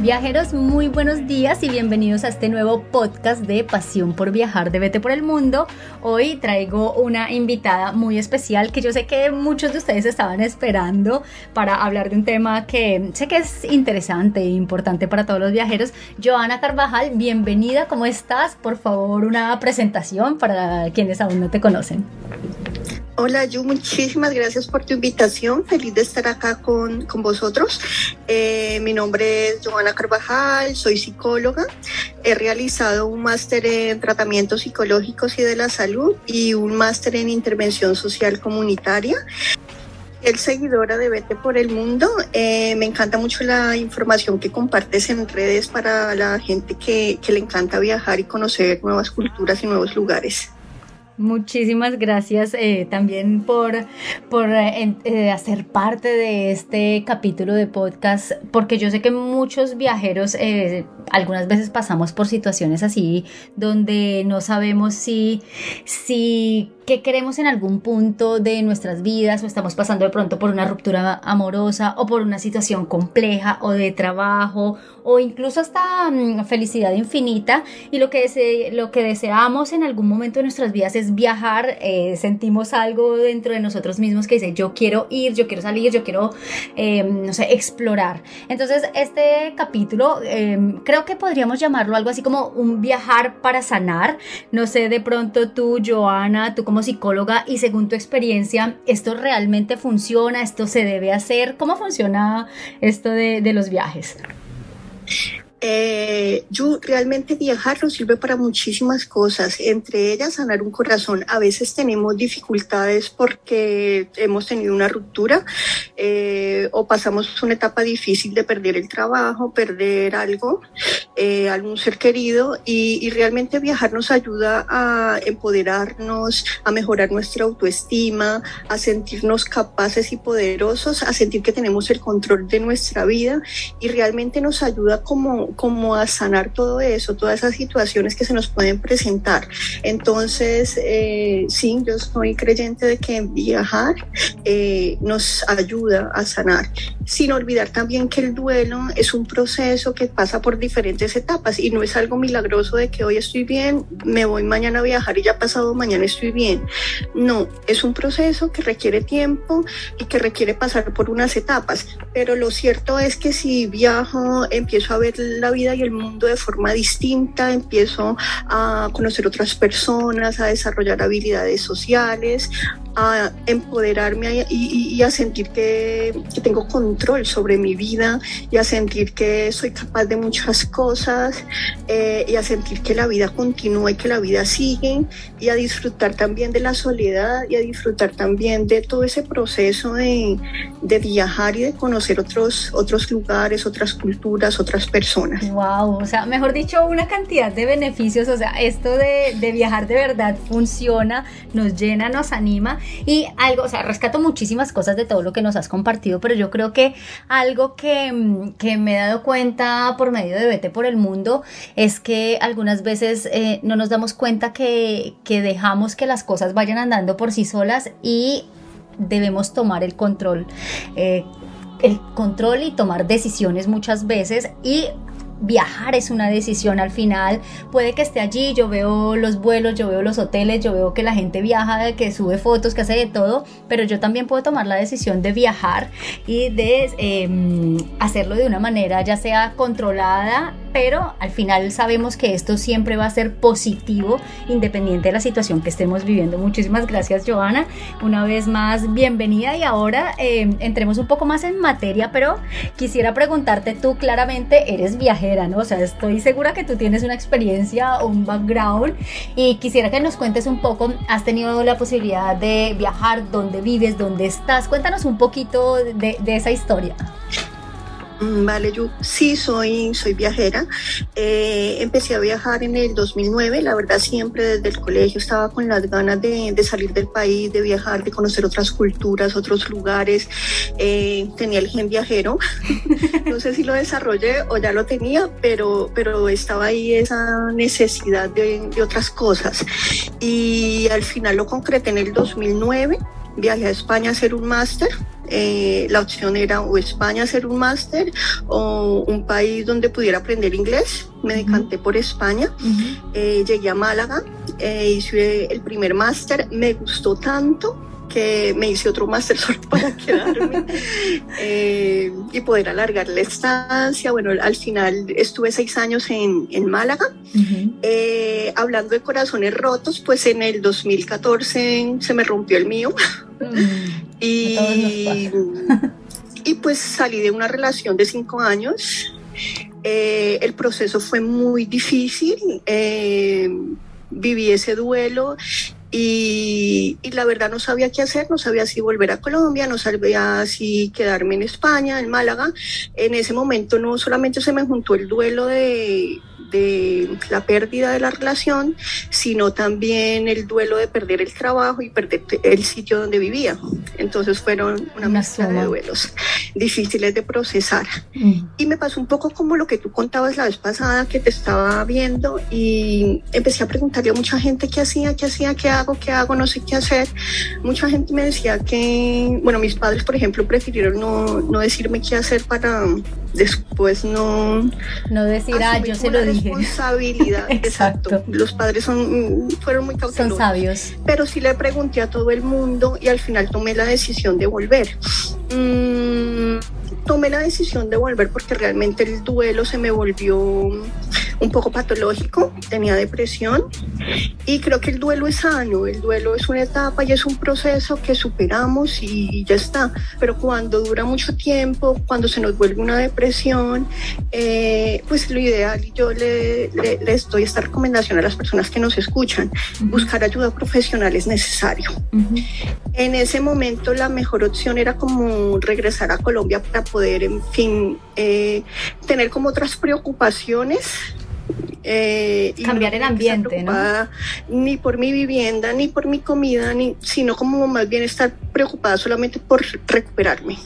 Viajeros, muy buenos días y bienvenidos a este nuevo podcast de Pasión por Viajar de Vete por el Mundo. Hoy traigo una invitada muy especial que yo sé que muchos de ustedes estaban esperando para hablar de un tema que sé que es interesante e importante para todos los viajeros. Joana Carvajal, bienvenida, ¿cómo estás? Por favor, una presentación para quienes aún no te conocen. Hola, Yu, muchísimas gracias por tu invitación. Feliz de estar acá con, con vosotros. Eh, mi nombre es Joana Carvajal, soy psicóloga. He realizado un máster en tratamientos psicológicos y de la salud y un máster en intervención social comunitaria. El seguidora de Vete por el Mundo. Eh, me encanta mucho la información que compartes en redes para la gente que, que le encanta viajar y conocer nuevas culturas y nuevos lugares. Muchísimas gracias eh, también por, por eh, eh, hacer parte de este capítulo de podcast, porque yo sé que muchos viajeros algunas veces pasamos por situaciones así donde no sabemos si, si qué queremos en algún punto de nuestras vidas o estamos pasando de pronto por una ruptura amorosa o por una situación compleja o de trabajo o incluso hasta mm, felicidad infinita. Y lo que, lo que deseamos en algún momento de nuestras vidas es viajar, eh, sentimos algo dentro de nosotros mismos que dice yo quiero ir, yo quiero salir, yo quiero, em, no sé, explorar. Entonces este capítulo em, creo que podríamos llamarlo algo así como un viajar para sanar. No sé, de pronto tú, Joana, tú como psicóloga y según tu experiencia, ¿esto realmente funciona? ¿Esto se debe hacer? ¿Cómo funciona esto de, de los viajes? Eh, yo realmente viajar nos sirve para muchísimas cosas, entre ellas sanar un corazón. A veces tenemos dificultades porque hemos tenido una ruptura eh, o pasamos una etapa difícil de perder el trabajo, perder algo, eh, algún ser querido y, y, realmente viajar nos ayuda a empoderarnos, a mejorar nuestra autoestima, a sentirnos capaces y poderosos, a sentir que tenemos el control de nuestra vida y realmente nos ayuda como como, a sanar todo eso, todas esas situaciones que se nos pueden presentar. Entonces, eh, sí, yo soy creyente de que viajar eh, nos ayuda a sanar, sin olvidar también que el duelo es un proceso que pasa por diferentes etapas y no es algo milagroso de que hoy estoy bien, me voy mañana a viajar y ya pasado mañana estoy bien. No, es un proceso que requiere tiempo y que requiere pasar por unas etapas, pero lo cierto es que si viajo, empiezo a ver la vida y el mundo de forma distinta, empiezo a conocer otras personas, a desarrollar habilidades sociales, a empoderarme y, a sentir que, que, tengo control sobre mi vida y a sentir que soy capaz de muchas cosas eh, y a sentir que la vida continúa y que la vida sigue y a disfrutar también de la soledad y a disfrutar también de todo ese proceso de, de viajar y de conocer otros, otros lugares, otras culturas, otras personas. Wow, o sea, mejor dicho, una cantidad de beneficios, o sea, esto de, de viajar de verdad funciona, nos llena, nos anima y algo, o sea, rescato muchísimas cosas de todo lo que nos has compartido, pero yo creo que algo que, que me he dado cuenta por medio de Vete por el Mundo es que algunas veces eh, no nos damos cuenta que, que dejamos que las cosas vayan andando por sí solas y debemos tomar el control. Eh, el control y tomar decisiones muchas veces y viajar es una decisión al final. Puede que esté allí, yo veo los vuelos, yo veo los hoteles, yo veo que la gente viaja, que sube fotos, que hace de todo, pero yo también puedo tomar la decisión de viajar y de em, hacerlo de una manera ya sea controlada pero al final sabemos que esto siempre va a ser positivo independiente de la situación que estemos viviendo. Muchísimas gracias Joana, una vez más bienvenida y ahora eh, entremos un poco más en materia, pero quisiera preguntarte tú claramente, eres ¿no? O sea, estoy segura que tú tienes una experiencia, un background y quisiera que nos cuentes un poco, has tenido la posibilidad de viajar, dónde vives, dónde estás, cuéntanos un poquito de esa historia. Mm, vale, yo sí soy, soy viajera. Eh, empecé a viajar en el 2009, la verdad siempre desde el colegio estaba con las ganas de, salir del país, de viajar, de conocer otras culturas, otros lugares. Eh, tenía el gen viajero, no sé si lo desarrollé o ya lo tenía, pero, pero estaba ahí esa necesidad de, de otras cosas. Y al final lo concreté en el 2009 viajé a España a hacer un máster. Eh, la opción era o España hacer un máster o un país donde pudiera aprender inglés. Me decanté por España. Eh, llegué a Málaga, eh, hice el primer máster. Me gustó tanto que me hice otro máster solo para quedarme eh, y poder alargar la estancia. Bueno, al final estuve seis años en, en Málaga. Eh, hablando de corazones rotos, pues en el 2014 se me rompió el mío. Mm, y, y pues salí de una relación de cinco años. Eh, el proceso fue muy difícil. viví ese duelo y, la verdad no sabía qué hacer, no sabía si volver a Colombia, no sabía si quedarme en España, en Málaga. En ese momento no solamente se me juntó el duelo de, de la pérdida de la relación, sino también el duelo de perder el trabajo y perder el sitio donde vivía. Entonces fueron una, mezcla de duelos difíciles de procesar. Mm. Y me pasó un poco como lo que tú contabas la vez pasada que te estaba viendo y empecé a preguntarle a mucha gente qué hacía, qué hacía, qué hago, qué hago, no sé qué hacer. Mucha gente me decía que, bueno, mis padres, por ejemplo, prefirieron no, no decirme qué hacer para después no... No decir, ah, yo se lo dije. Responsabilidad, exacto. Los padres son, fueron muy cautelosos. Son sabios. Pero sí le pregunté a todo el mundo y al final tomé la decisión de volver. Mm, tomé la decisión de volver porque realmente el duelo se me volvió un poco patológico, tenía depresión y creo que el duelo es sano, el duelo es una etapa y es un proceso que superamos y ya está, pero cuando dura mucho tiempo, cuando se nos vuelve una depresión, eh, pues lo ideal, yo le, le, doy esta recomendación a las personas que nos escuchan, buscar ayuda profesional es necesario. En ese momento la mejor opción era como regresar a Colombia para poder, en fin, eh, tener como otras preocupaciones eh, Cambiar el ambiente, ¿no? Ni por mi vivienda, ni por mi comida, ni, sino como más bien estar preocupada solamente por recuperarme.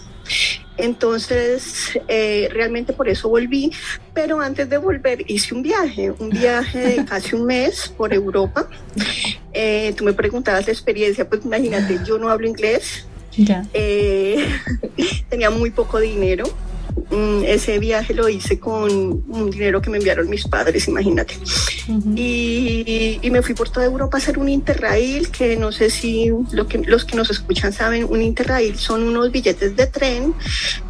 Entonces, eh, realmente por eso volví, pero antes de volver hice un viaje, un viaje de casi un mes por Europa. Eh, tú me preguntabas la experiencia, pues imagínate, yo no hablo inglés, tenía muy poco dinero Mm, ese viaje lo hice con un dinero que me enviaron mis padres, imagínate. y, me fui por toda Europa a hacer un interrail, que no sé si lo que, los que nos escuchan saben, un interrail son unos billetes de tren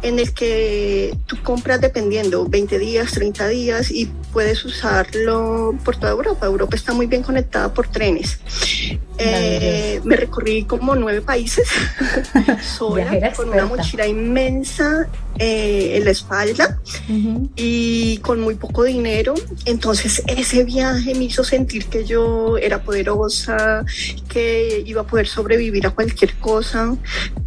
en el que tú compras dependiendo 20 días, 30 días y puedes usarlo por toda Europa. Europa está muy bien conectada por trenes. Eh, me recorrí como nueve países sola, con una mochila inmensa eh, en la espalda y con muy poco dinero. Entonces ese viaje me hizo sentir que yo era poderosa, que iba a poder sobrevivir a cualquier cosa,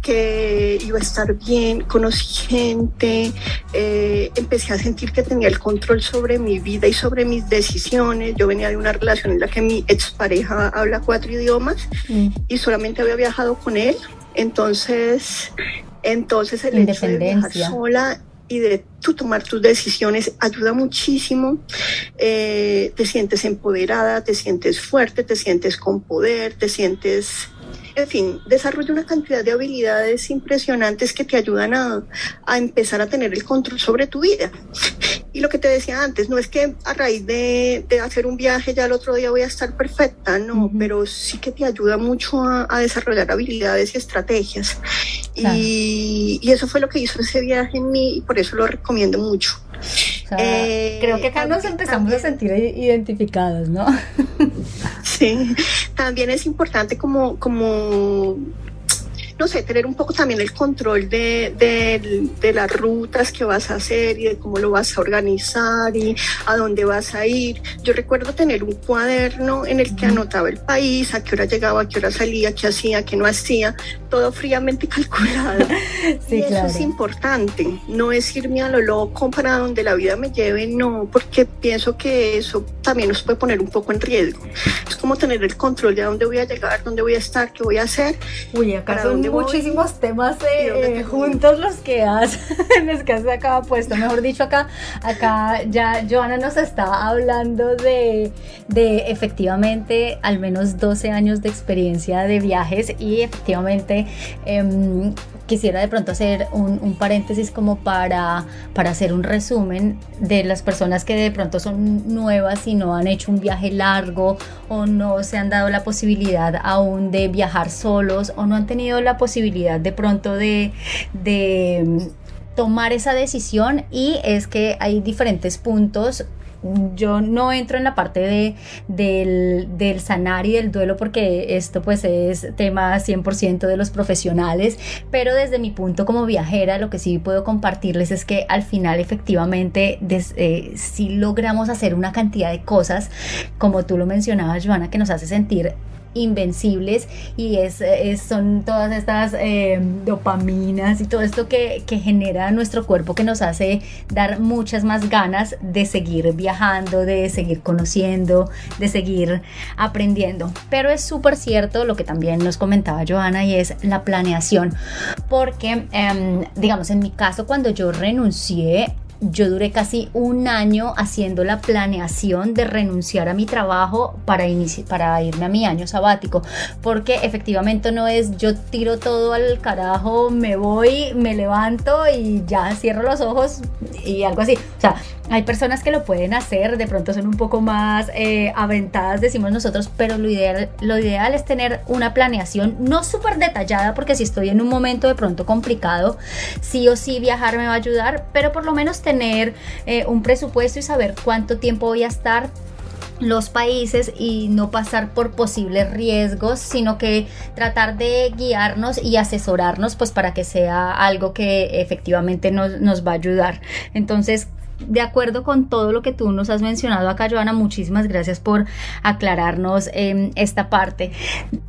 que iba a estar bien, conocí gente, eh, empecé a sentir que tenía el control sobre mi vida y sobre mis decisiones. Yo venía de una relación en la que mi expareja habla cuatro idiomas mm. y solamente había viajado con él. Entonces entonces el hecho de viajar sola y de tú tomar tus decisiones ayuda muchísimo. Eh, te sientes empoderada, te sientes fuerte, te sientes con poder, te sientes en fin, desarrolla una cantidad de habilidades impresionantes que te ayudan a, a, empezar a tener el control sobre tu vida. Y lo que te decía antes, no es que a raíz de, de hacer un viaje ya el otro día voy a estar perfecta, no, pero sí que te ayuda mucho a, a desarrollar habilidades y estrategias. Y, y, eso fue lo que hizo ese viaje en mí y por eso lo recomiendo mucho. Eh, creo que acá nos empezamos a sentir identificados, ¿no? sí, también es importante como, como no sé, tener un poco también el control de, de, de, las rutas que vas a hacer y de cómo lo vas a organizar y a dónde vas a ir. Yo recuerdo tener un cuaderno en el que anotaba el país, a qué hora llegaba, a qué hora salía, qué hacía, qué no hacía, todo fríamente calculado. Sí, y eso es importante, no es irme a lo loco para donde la vida me lleve, no, porque pienso que eso también nos puede poner un poco en riesgo. Es como tener el control de a dónde voy a llegar, dónde voy a estar, qué voy a hacer. Uy, acá muchísimos temas eh, juntos los que has, los que has acá puesto. Mejor dicho, acá, acá ya Joana nos está hablando de, de efectivamente al menos 12 años de experiencia de viajes y efectivamente em, quisiera de pronto hacer un, paréntesis como para, para hacer un resumen de las personas que de pronto son nuevas y no han hecho un viaje largo o no se han dado la posibilidad aún de viajar solos o no han tenido la posibilidad de pronto de, de mm, tomar esa decisión. Y es que hay diferentes puntos yo no entro en la parte de, del, sanar y del duelo porque esto pues es tema 100% de los profesionales, pero desde mi punto como viajera lo que sí puedo compartirles es que al final efectivamente eh, si logramos hacer una cantidad de cosas, como tú lo mencionabas Joana, que nos hace sentir invencibles y es, son todas estas eh, dopaminas y todo esto que, que, genera nuestro cuerpo que nos hace dar muchas más ganas de seguir viajando, de seguir conociendo, de seguir aprendiendo. Pero es súper cierto lo que también nos comentaba Joana y es la planeación, porque em, digamos en mi caso cuando yo renuncié yo duré casi un año haciendo la planeación de renunciar a mi trabajo para, para irme a mi año sabático, porque efectivamente no es yo tiro todo al carajo, me voy, me levanto y ya cierro los ojos y algo así. O sea, hay personas que lo pueden hacer, de pronto son un poco más eh, aventadas, decimos nosotros, pero lo ideal, lo ideal es tener una planeación no súper detallada, porque si estoy en un momento de pronto complicado, sí o sí viajar me va a ayudar, pero por lo menos tener eh, un presupuesto y saber cuánto tiempo voy a estar los países y no pasar por posibles riesgos, sino que tratar de guiarnos y asesorarnos pues para que sea algo que efectivamente nos, nos va a ayudar. Entonces, de acuerdo con todo lo que tú nos has mencionado acá, Joana, muchísimas gracias por aclararnos em, esta parte.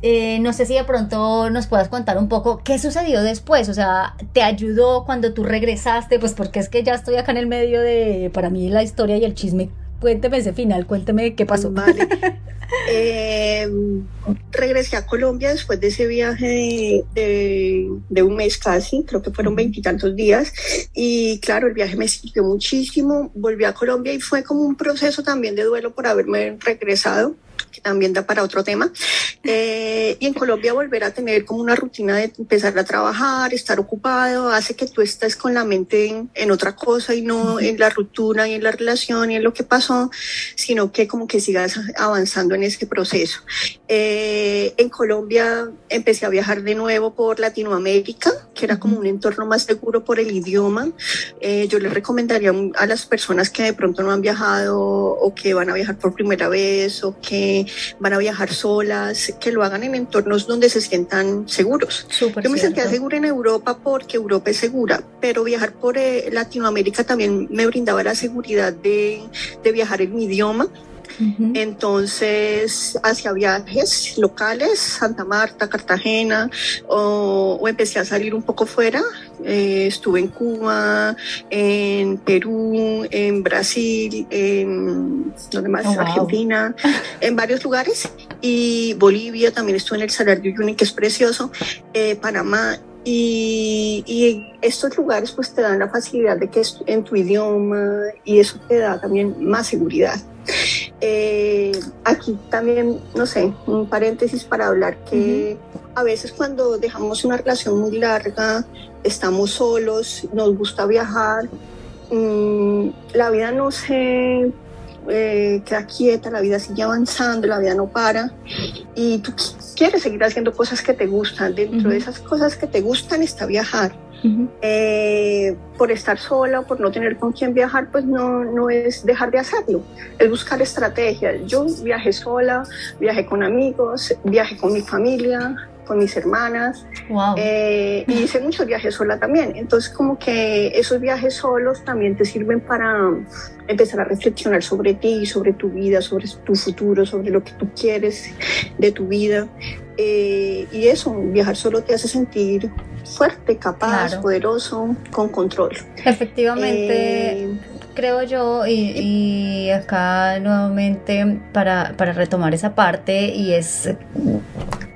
Eh, no sé si de pronto nos puedas contar un poco qué sucedió después, o sea, ¿te ayudó cuando tú regresaste? Pues porque es que ya estoy acá en el medio de, para mí, la historia y el chisme. Cuénteme ese final, cuénteme qué pasó. Vale. Eh, regresé a Colombia después de ese viaje de, un mes casi, creo que fueron veintitantos días, y claro, el viaje me sirvió muchísimo, volví a Colombia y fue como un proceso también de duelo por haberme regresado que también da para otro tema. Eh, y en Colombia volver a tener como una rutina de empezar a trabajar, estar ocupado, hace que tú estés con la mente en, otra cosa y no en la ruptura y en la relación y en lo que pasó, sino que como que sigas avanzando en este proceso. Eh, en Colombia empecé a viajar de nuevo por Latinoamérica, que era como un entorno más seguro por el idioma. Eh, yo les recomendaría a las personas que de pronto no han viajado o que van a viajar por primera vez o que van a viajar solas, que lo hagan en entornos donde se sientan seguros. Yo me sentía segura en Europa porque Europa es segura, pero viajar por eh, Latinoamérica también me brindaba la seguridad de, de viajar en mi idioma entonces, hacia viajes locales, Santa Marta, Cartagena, o, empecé a salir un poco fuera. Eh, estuve en Cuba, en Perú, en Brasil, en ¿dónde más? Oh, Argentina, en varios lugares. Y Bolivia, también estuve en el Salar de Uyuni, que es precioso, eh, Panamá y, y, estos lugares pues te dan la facilidad de que es en tu idioma y eso te da también más seguridad. Eh, aquí también, no sé, un paréntesis para hablar que a veces cuando dejamos una relación muy larga, estamos solos, nos gusta viajar, mm, la vida no se eh, queda quieta, la vida sigue avanzando, la vida no para y tú quieres seguir haciendo cosas que te gustan. Dentro de esas cosas que te gustan está viajar. Eh, por estar sola o por no tener con quién viajar, pues no, no es dejar de hacerlo, es buscar estrategias. Yo viajé sola, viajé con amigos, viajé con mi familia, con mis hermanas. Wow. Eh, y hice muchos viajes sola también. Entonces, como que esos viajes solos también te sirven para empezar a reflexionar sobre ti, sobre tu vida, sobre tu futuro, sobre lo que tú quieres de tu vida. Eh, y eso, viajar solo te hace sentir fuerte, capaz, poderoso, con control. Efectivamente. Eh, creo yo, y, acá nuevamente para, para retomar esa parte, y es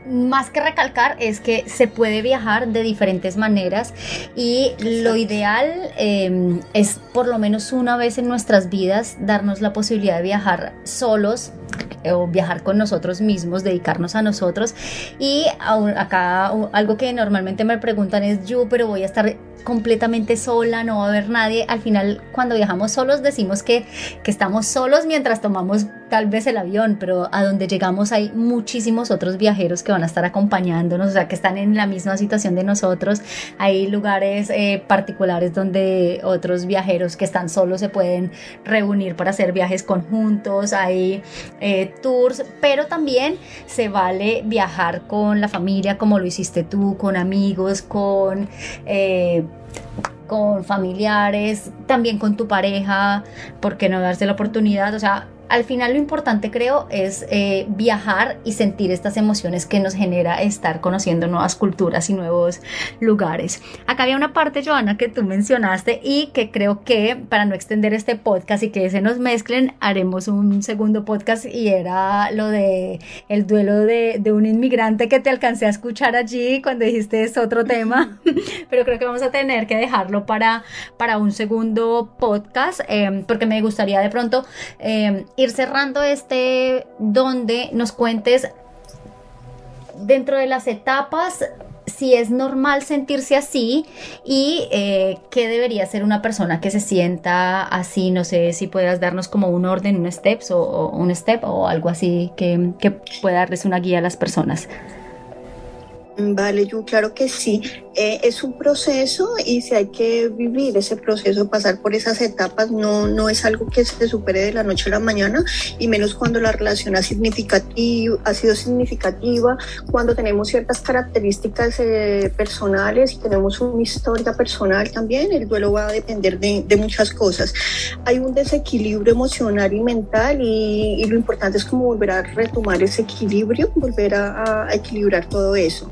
más que recalcar es que se puede viajar de diferentes maneras y lo ideal em, es por lo menos una vez en nuestras vidas darnos la posibilidad de viajar solos o viajar con nosotros mismos, dedicarnos a nosotros. Y acá algo que normalmente me preguntan es, yo, pero voy a estar completamente sola, no va a haber nadie. Al final, cuando viajamos solos, decimos que, que estamos solos mientras tomamos tal vez el avión, pero a donde llegamos hay muchísimos otros viajeros que van a estar acompañándonos, o sea, que están en la misma situación de nosotros. Hay lugares eh, particulares donde otros viajeros que están solos se pueden reunir para hacer viajes conjuntos. Hay eh, tours, pero también se vale viajar con la familia como lo hiciste tú, con amigos, con... Eh, con familiares, también con tu pareja, ¿por qué no darse la oportunidad? O sea, al final lo importante creo es eh, viajar y sentir estas emociones que nos genera estar conociendo nuevas culturas y nuevos lugares. Acá había una parte, Joana, que tú mencionaste y que creo que para no extender este podcast y que se nos mezclen, haremos un segundo podcast y era lo de el duelo de, un inmigrante que te alcancé a escuchar allí cuando dijiste es otro tema, pero creo que vamos a tener que dejarlo para, para un segundo podcast eh, porque me gustaría de pronto... Eh, ir cerrando este donde nos cuentes dentro de las etapas si es normal sentirse así y eh, qué debería ser una persona que se sienta así. No sé si puedas darnos como un orden, un steps o, un step o algo así que, que pueda darles una guía a las personas. Vale, yo claro que sí. Eh, es un proceso y si hay que vivir ese proceso, pasar por esas etapas, no, no es algo que se supere de la noche a la mañana y menos cuando la relación ha, significativo, ha sido significativa, cuando tenemos ciertas características eh, personales y tenemos una historia personal también, el duelo va a depender de, muchas cosas. Hay un desequilibrio emocional y mental y, lo importante es como volver a retomar ese equilibrio, volver a equilibrar todo eso.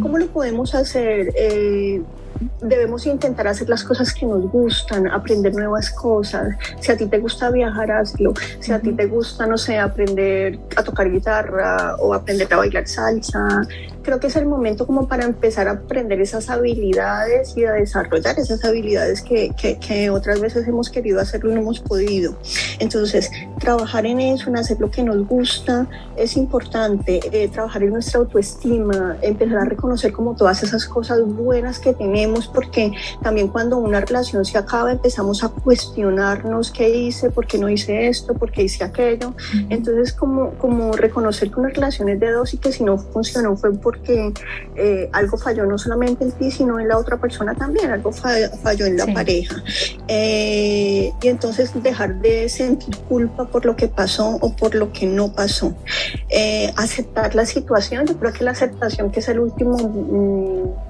¿Cómo lo podemos hacer? Eh, debemos intentar hacer las cosas que nos gustan, aprender nuevas cosas. Si a ti te gusta viajar, hazlo. Si a ti te gusta, no sé, aprender a tocar guitarra o aprender a bailar salsa, creo que es el momento como para empezar a aprender esas habilidades y a desarrollar esas habilidades que, que, otras veces hemos querido hacerlo y no hemos podido. Entonces, trabajar en eso, en hacer lo que nos gusta, es importante. Eh, trabajar en nuestra autoestima, empezar a reconocer como todas esas cosas buenas que tenemos, porque también cuando una relación se acaba empezamos a cuestionarnos qué hice, por qué no hice esto, por qué hice aquello. Entonces, como, como reconocer que una relación es de dos y que si no funcionó fue por porque eh, algo falló no solamente en ti, sino en la otra persona también, algo falló en la pareja. Eh, y entonces dejar de sentir culpa por lo que pasó o por lo que no pasó. Eh, aceptar la situación, yo creo que la aceptación que es el último... Mm,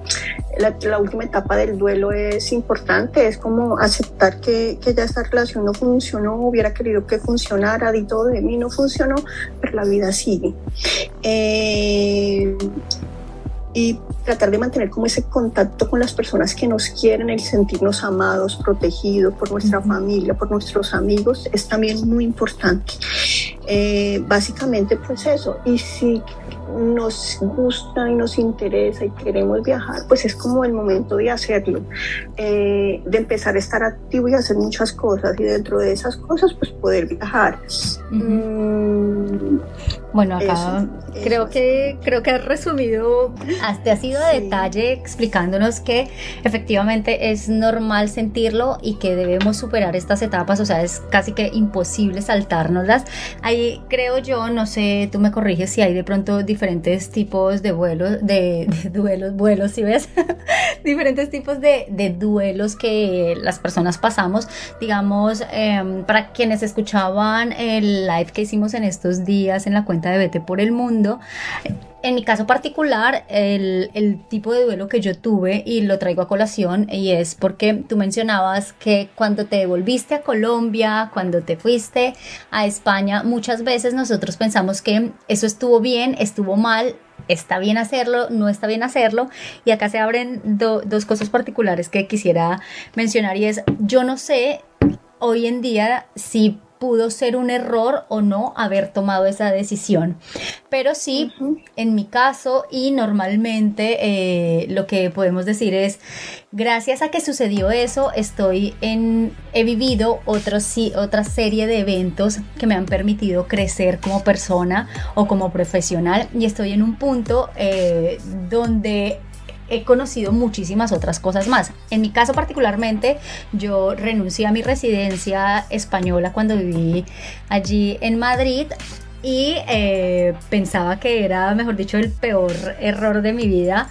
la, última etapa del duelo es importante, es como aceptar que, que, ya esta relación no funcionó, hubiera querido que funcionara, y todo de mí no funcionó, pero la vida sigue. Eh, y tratar de mantener como ese contacto con las personas que nos quieren, el sentirnos amados, protegidos por nuestra familia, por nuestros amigos, es también muy importante. Eh, básicamente pues eso, y si nos gusta y nos interesa y queremos viajar, pues es como el momento de hacerlo, eh, de empezar a estar activo y hacer muchas cosas y dentro de esas cosas pues poder viajar. Mm, bueno, acá creo que creo que has resumido, te has ido de detalle explicándonos que efectivamente es normal sentirlo y que debemos superar estas etapas, o sea, es casi que imposible saltárnoslas. Ahí creo yo, no sé, tú me corriges si hay de pronto diferentes tipos de vuelos, de, duelos, vuelos, si ves, diferentes tipos de, duelos que las personas pasamos, digamos, em, para quienes escuchaban el live que hicimos en estos días en la cuenta de Vete por el Mundo. En mi caso particular, el, tipo de duelo que yo tuve, y lo traigo a colación, y es porque tú mencionabas que cuando te devolviste a Colombia, cuando te fuiste a España, muchas veces nosotros pensamos que eso estuvo bien, estuvo mal, está bien hacerlo, no está bien hacerlo. Y acá se abren dos cosas particulares que quisiera mencionar y es, yo no sé hoy en día si pudo ser un error o no haber tomado esa decisión. Pero sí, en mi caso y normalmente eh, lo que podemos decir es, gracias a que sucedió eso, estoy en, he vivido otro, sí, otra serie de eventos que me han permitido crecer como persona o como profesional y estoy en un punto eh, donde he conocido muchísimas otras cosas más. En mi caso particularmente, yo renuncié a mi residencia española cuando viví allí en Madrid y eh, pensaba que era, mejor dicho, el peor error de mi vida.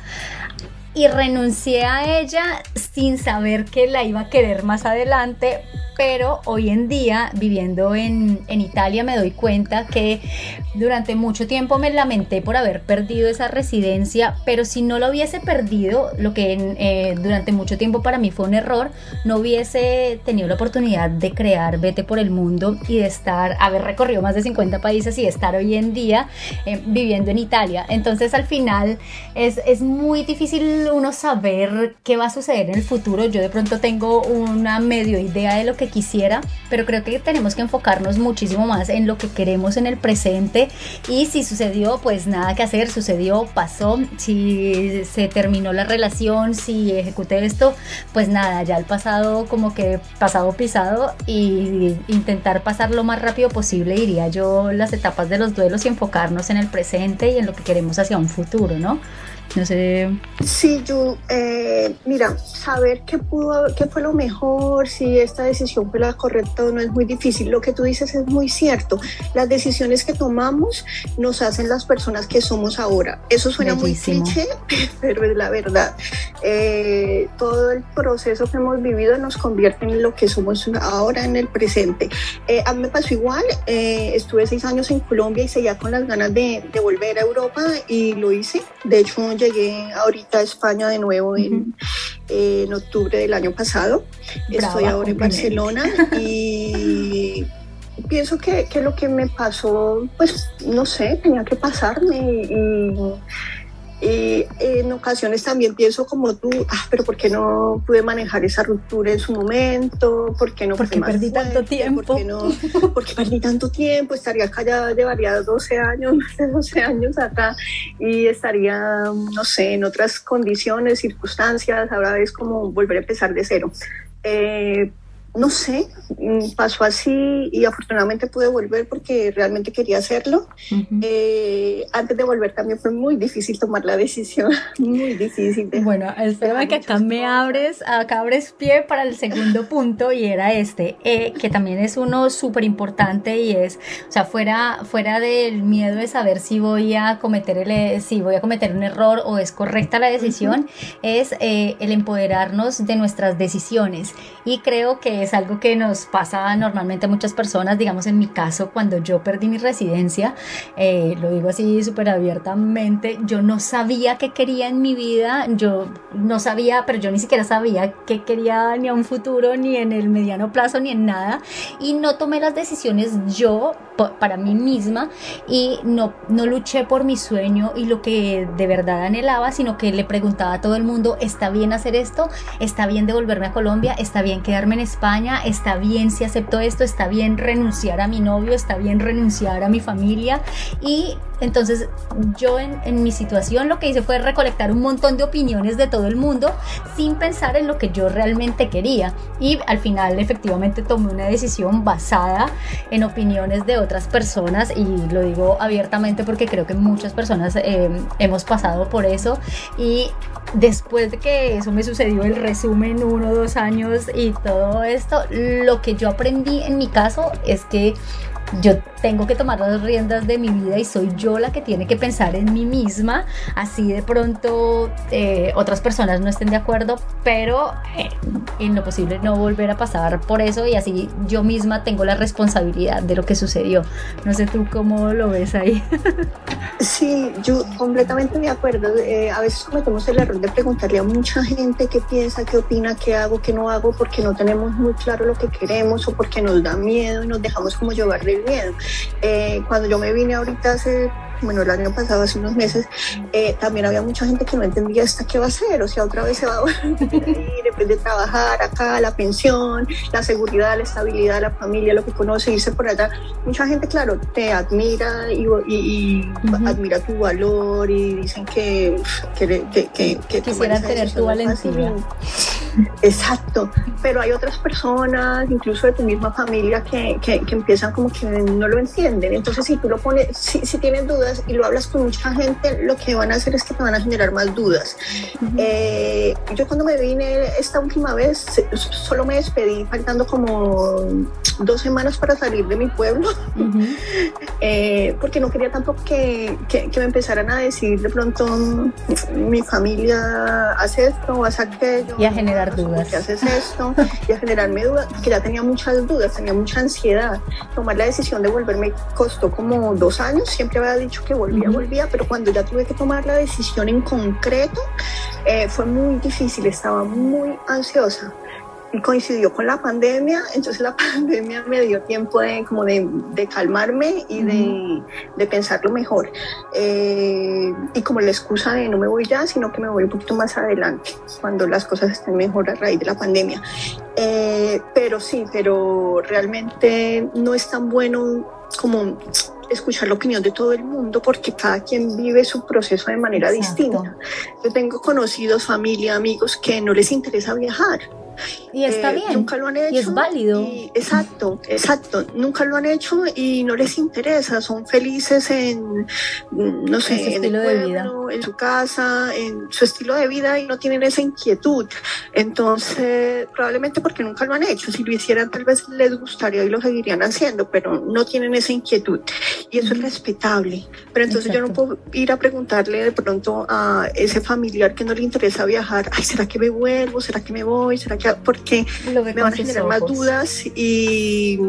Y renuncié a ella sin saber que la iba a querer más adelante pero hoy en día viviendo en, Italia me doy cuenta que durante mucho tiempo me lamenté por haber perdido esa residencia, pero si no lo hubiese perdido, lo que eh, durante mucho tiempo para mí fue un error, no hubiese tenido la oportunidad de crear Vete por el Mundo y de estar, haber recorrido más de 50 países y estar hoy en día eh, viviendo en Italia. Entonces al final es, es muy difícil uno saber qué va a suceder en el futuro. Yo de pronto tengo una medio idea de lo que quisiera, pero creo que tenemos que enfocarnos muchísimo más en lo que queremos en el presente y si sucedió, pues nada que hacer, sucedió, pasó, si se terminó la relación, si ejecuté esto, pues nada, ya el pasado como que pasado pisado y intentar pasar lo más rápido posible, diría yo, las etapas de los duelos y enfocarnos en el presente y en lo que queremos hacia un futuro, ¿no? No sé. Sí, yo, eh, mira, saber qué pudo, qué fue lo mejor, si esta decisión fue la correcta o no es muy difícil. Lo que tú dices es muy cierto. Las decisiones que tomamos nos hacen las personas que somos ahora. Eso suena muy cliché, pero es la verdad. Eh, todo el proceso que hemos vivido nos convierte en lo que somos ahora en el presente. Eh, a mí me pasó igual. estuve seis años en Colombia y seguía con las ganas de, de volver a Europa y lo hice. De hecho, llegué ahorita a España de nuevo en, en octubre del año pasado. Estoy ahora en Barcelona y pienso que, que, lo que me pasó, pues no sé, tenía que pasarme y y en ocasiones también pienso como tú, ah, pero ¿por qué no pude manejar esa ruptura en su momento? ¿Por qué no ¿Por qué perdí tanto tiempo? ¿Por qué, no, ¿Por qué perdí tanto tiempo? Estaría ya, llevaría 12 años, más de 12 años acá y estaría, no sé, en otras condiciones, circunstancias, ahora es como volver a empezar de cero. Eh, no sé, mm, pasó así y afortunadamente pude volver porque realmente quería hacerlo. Eh, antes de volver también fue muy difícil tomar la decisión, muy difícil. bueno, espérame que acá me abres, acá abres pie para el segundo punto y era este, eh, que también es uno súper importante y es, o sea, fuera, fuera del miedo de saber si voy a cometer el, si voy a cometer un error o es correcta la decisión, es eh, el empoderarnos de nuestras decisiones y creo que es algo que nos pasa normalmente a muchas personas, digamos en mi caso, cuando yo perdí mi residencia, eh, lo digo así súper abiertamente, yo no sabía qué quería en mi vida, yo no sabía, pero yo ni siquiera sabía qué quería ni a un futuro, ni en el mediano plazo, ni en nada, y no tomé las decisiones yo para mí misma y no, no luché por mi sueño y lo que de verdad anhelaba, sino que le preguntaba a todo el mundo, ¿está bien hacer esto? ¿Está bien devolverme a Colombia? ¿Está bien quedarme en España? Está bien si acepto esto, está bien renunciar a mi novio, está bien renunciar a mi familia y entonces yo en, mi situación lo que hice fue recolectar un montón de opiniones de todo el mundo sin pensar en lo que yo realmente quería. Y al final efectivamente tomé una decisión basada en opiniones de otras personas y lo digo abiertamente porque creo que muchas personas eh, hemos pasado por eso. Y después de que eso me sucedió el resumen uno dos años y todo esto lo que yo aprendí en mi caso es que yo tengo que tomar las riendas de mi vida y soy yo la que tiene que pensar en mí misma, así de pronto eh, otras personas no estén de acuerdo, pero eh, en lo posible no volver a pasar por eso y así yo misma tengo la responsabilidad de lo que sucedió. No sé tú cómo lo ves ahí. Sí, yo completamente de acuerdo. Eh, a veces cometemos el error de preguntarle a mucha gente qué piensa, qué opina, qué hago, qué no hago, porque no tenemos muy claro lo que queremos o porque nos da miedo y nos dejamos como llevar miedo. Eh, cuando yo me vine ahorita hace bueno, el año pasado, hace unos meses, eh, también había mucha gente que no entendía hasta qué va a hacer, o sea, otra vez se va a ir, en vez de trabajar acá, la pensión, la seguridad, la estabilidad, la familia, lo que conoce, irse por allá. Mucha gente, claro, te admira y, y, admira tu valor y dicen que, que, que, que, quisieran tener tu valentía. Exacto, pero hay otras personas, incluso de tu misma familia, que, que, empiezan como que no lo entienden. Entonces, si tú lo pones, si, si tienes dudas, y lo hablas con mucha gente, lo que van a hacer es que te van a generar más dudas. Eh, yo cuando me vine esta última vez, solo me despedí faltando como dos semanas para salir de mi pueblo, eh, porque no quería tampoco que, que, me empezaran a decir de pronto mi familia hace esto o hace aquello. Y a generar dudas. ¿Qué haces esto? y a generarme dudas, porque ya tenía muchas dudas, tenía mucha ansiedad. Tomar la decisión de volverme costó como dos años, siempre había dicho que volvía, volvía, pero cuando ya tuve que tomar la decisión en concreto, eh, fue muy difícil, estaba muy ansiosa y coincidió con la pandemia, entonces la pandemia me dio tiempo de, como de, de calmarme y de, de, pensarlo mejor. Eh, y como la excusa de no me voy ya, sino que me voy un poquito más adelante, cuando las cosas estén mejor a raíz de la pandemia. Eh, pero sí, pero realmente no es tan bueno como escuchar la opinión de todo el mundo porque cada quien vive su proceso de manera distinta. Yo tengo conocidos, familia, amigos que no les interesa viajar y está eh, bien. Nunca lo han hecho. Y es válido. exacto, exacto. Nunca lo han hecho y no les interesa. Son felices en, no sé, en, el pueblo, en su casa, en su estilo de vida y no tienen esa inquietud. Entonces, probablemente porque nunca lo han hecho. Si lo hicieran, tal vez les gustaría y lo seguirían haciendo, pero no tienen esa inquietud. Y eso es respetable. Pero entonces yo no puedo ir a preguntarle de pronto a ese familiar que no le interesa viajar, ay, ¿será que me vuelvo? ¿Será que me voy? ¿Será que porque me van a generar más dudas y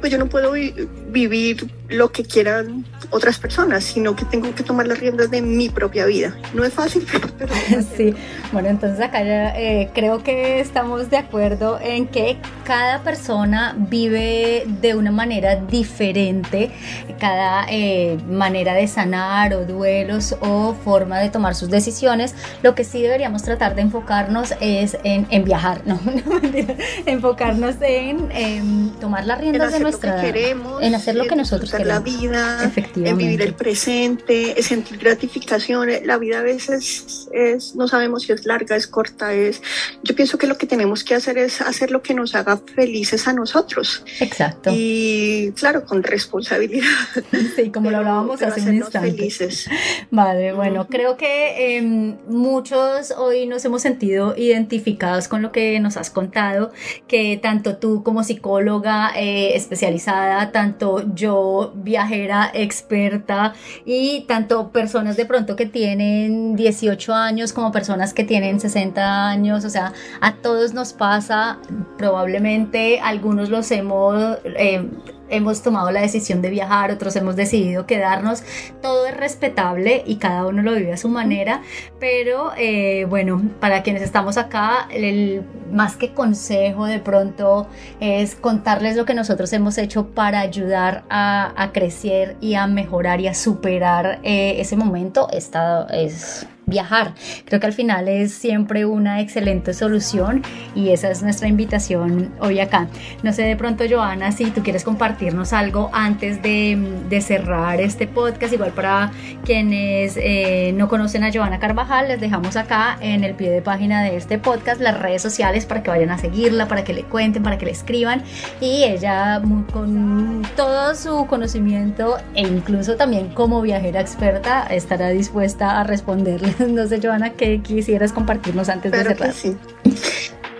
pues yo no puedo vivir lo que quieran otras personas, sino que tengo que tomar las riendas de mi propia vida. No es fácil, pero... sí, bueno, entonces acá ya eh, creo que estamos de acuerdo en que cada persona vive de una manera diferente, cada eh, manera de sanar o duelos o forma de tomar sus decisiones. Lo que sí deberíamos tratar de enfocarnos es en, viajar, no, enfocarnos en, tomar las riendas de nuestra... queremos, en hacer lo que nosotros la vida, en vivir el presente, en sentir gratificación. La vida a veces es, no sabemos si es larga, es corta, es... Yo pienso que lo que tenemos que hacer es hacer lo que nos haga felices a nosotros. Exacto. Y claro, con responsabilidad. Sí, como lo hablábamos hace un instante. felices. Vale, bueno, creo que em, muchos hoy nos hemos sentido identificados con lo que nos has contado, que tanto tú como psicóloga eh, especializada, tanto yo viajera experta y tanto personas de pronto que tienen 18 años como personas que tienen 60 años, o sea, a todos nos pasa, probablemente algunos los hemos... Eh, hemos tomado la decisión de viajar, otros hemos decidido quedarnos. Todo es respetable y cada uno lo vive a su manera, pero eh, bueno, para quienes estamos acá, el, más que consejo de pronto es contarles lo que nosotros hemos hecho para ayudar a, crecer y a mejorar y a superar eh, ese momento. Esta es viajar. Creo que al final es siempre una excelente solución y esa es nuestra invitación hoy acá. No sé de pronto, Joana, si tú quieres compartirnos algo antes de, cerrar este podcast, igual para quienes eh, no conocen a Joana Carvajal, les dejamos acá en el pie de página de este podcast las redes sociales para que vayan a seguirla, para que le cuenten, para que le escriban y ella con todo su conocimiento e incluso también como viajera experta estará dispuesta a responderle no sé, Joana, ¿qué quisieras compartirnos antes de cerrar? sí.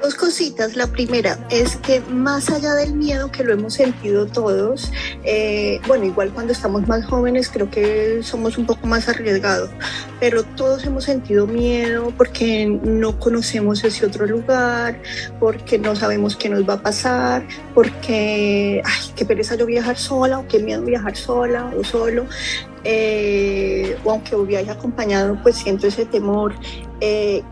Dos cositas. La primera es que más allá del miedo que lo hemos sentido todos, eh, bueno, igual cuando estamos más jóvenes creo que somos un poco más arriesgados, pero todos hemos sentido miedo porque no conocemos ese otro lugar, porque no sabemos qué nos va a pasar, porque, ay, qué pereza yo viajar sola o qué miedo viajar sola o solo. Eh, o aunque viaje acompañado, pues siento ese temor. Eh,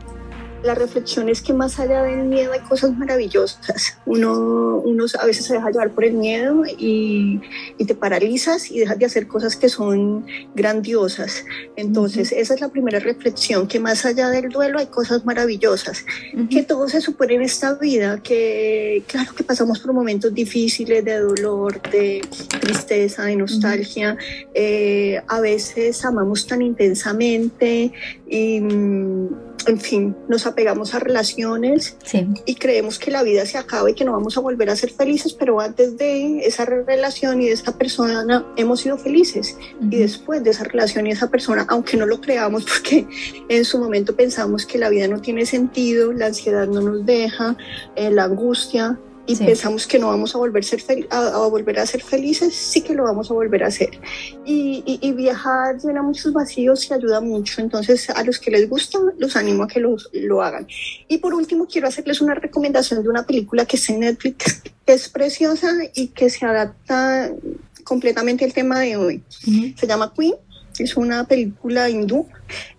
la reflexión es que más allá del miedo hay cosas maravillosas. Uno, uno a veces se deja llevar por el miedo y, y, te paralizas y dejas de hacer cosas que son grandiosas. Entonces, esa es la primera reflexión, que más allá del duelo hay cosas maravillosas, que todo se supone en esta vida, que claro que pasamos por momentos difíciles de dolor, de tristeza, de nostalgia. Eh, a veces amamos tan intensamente y en fin, nos apegamos a relaciones y creemos que la vida se acaba y que no vamos a volver a ser felices, pero antes de esa relación y de esa persona hemos sido felices. Y después de esa relación y esa persona, aunque no lo creamos porque en su momento pensamos que la vida no tiene sentido, la ansiedad no nos deja, eh, la angustia, y pensamos que no vamos a volver, ser a, volver a ser felices, sí que lo vamos a volver a hacer. Y, y, viajar llena muchos vacíos y ayuda mucho. Entonces, a los que les gusta, los animo a que los, lo hagan. Y por último, quiero hacerles una recomendación de una película que es en Netflix, que es preciosa y que se adapta completamente al tema de hoy. Se llama Queen. Es una película hindú,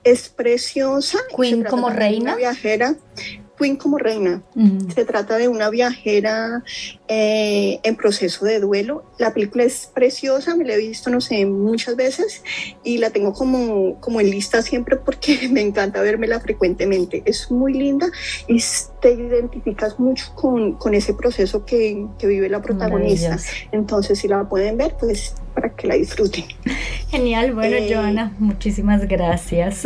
es preciosa. Queen como reina. viajera. Queen como reina. Se trata de una viajera eh, en proceso de duelo. La película es preciosa, me la he visto, no sé, muchas veces y la tengo como, como en lista siempre porque me encanta vérmela frecuentemente. Es muy linda y te identificas mucho con, con ese proceso que, que vive la protagonista. Entonces, si la pueden ver, pues para que la disfruten. Genial, bueno, eh, Joana, muchísimas gracias.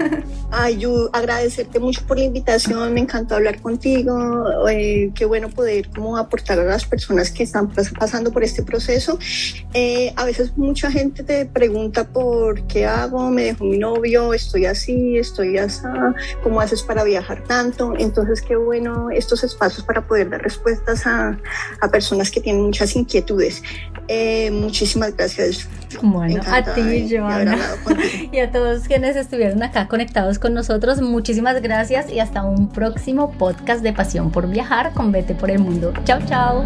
Ay, yo agradecerte mucho por la invitación, me encantó hablar contigo, eh, qué bueno poder como aportar a las personas que están pasando por este proceso. Eh, a veces mucha gente te pregunta por qué hago, me dejó mi novio, estoy así, estoy así, cómo haces para viajar tanto, entonces qué bueno estos espacios para poder dar respuestas a, a personas que tienen muchas inquietudes. muchísimas gracias. Bueno, a ti, Joana, y a todos quienes estuvieron acá conectados con nosotros, muchísimas gracias y hasta un próximo podcast de Pasión por Viajar con Vete por el Mundo. Chao, chao.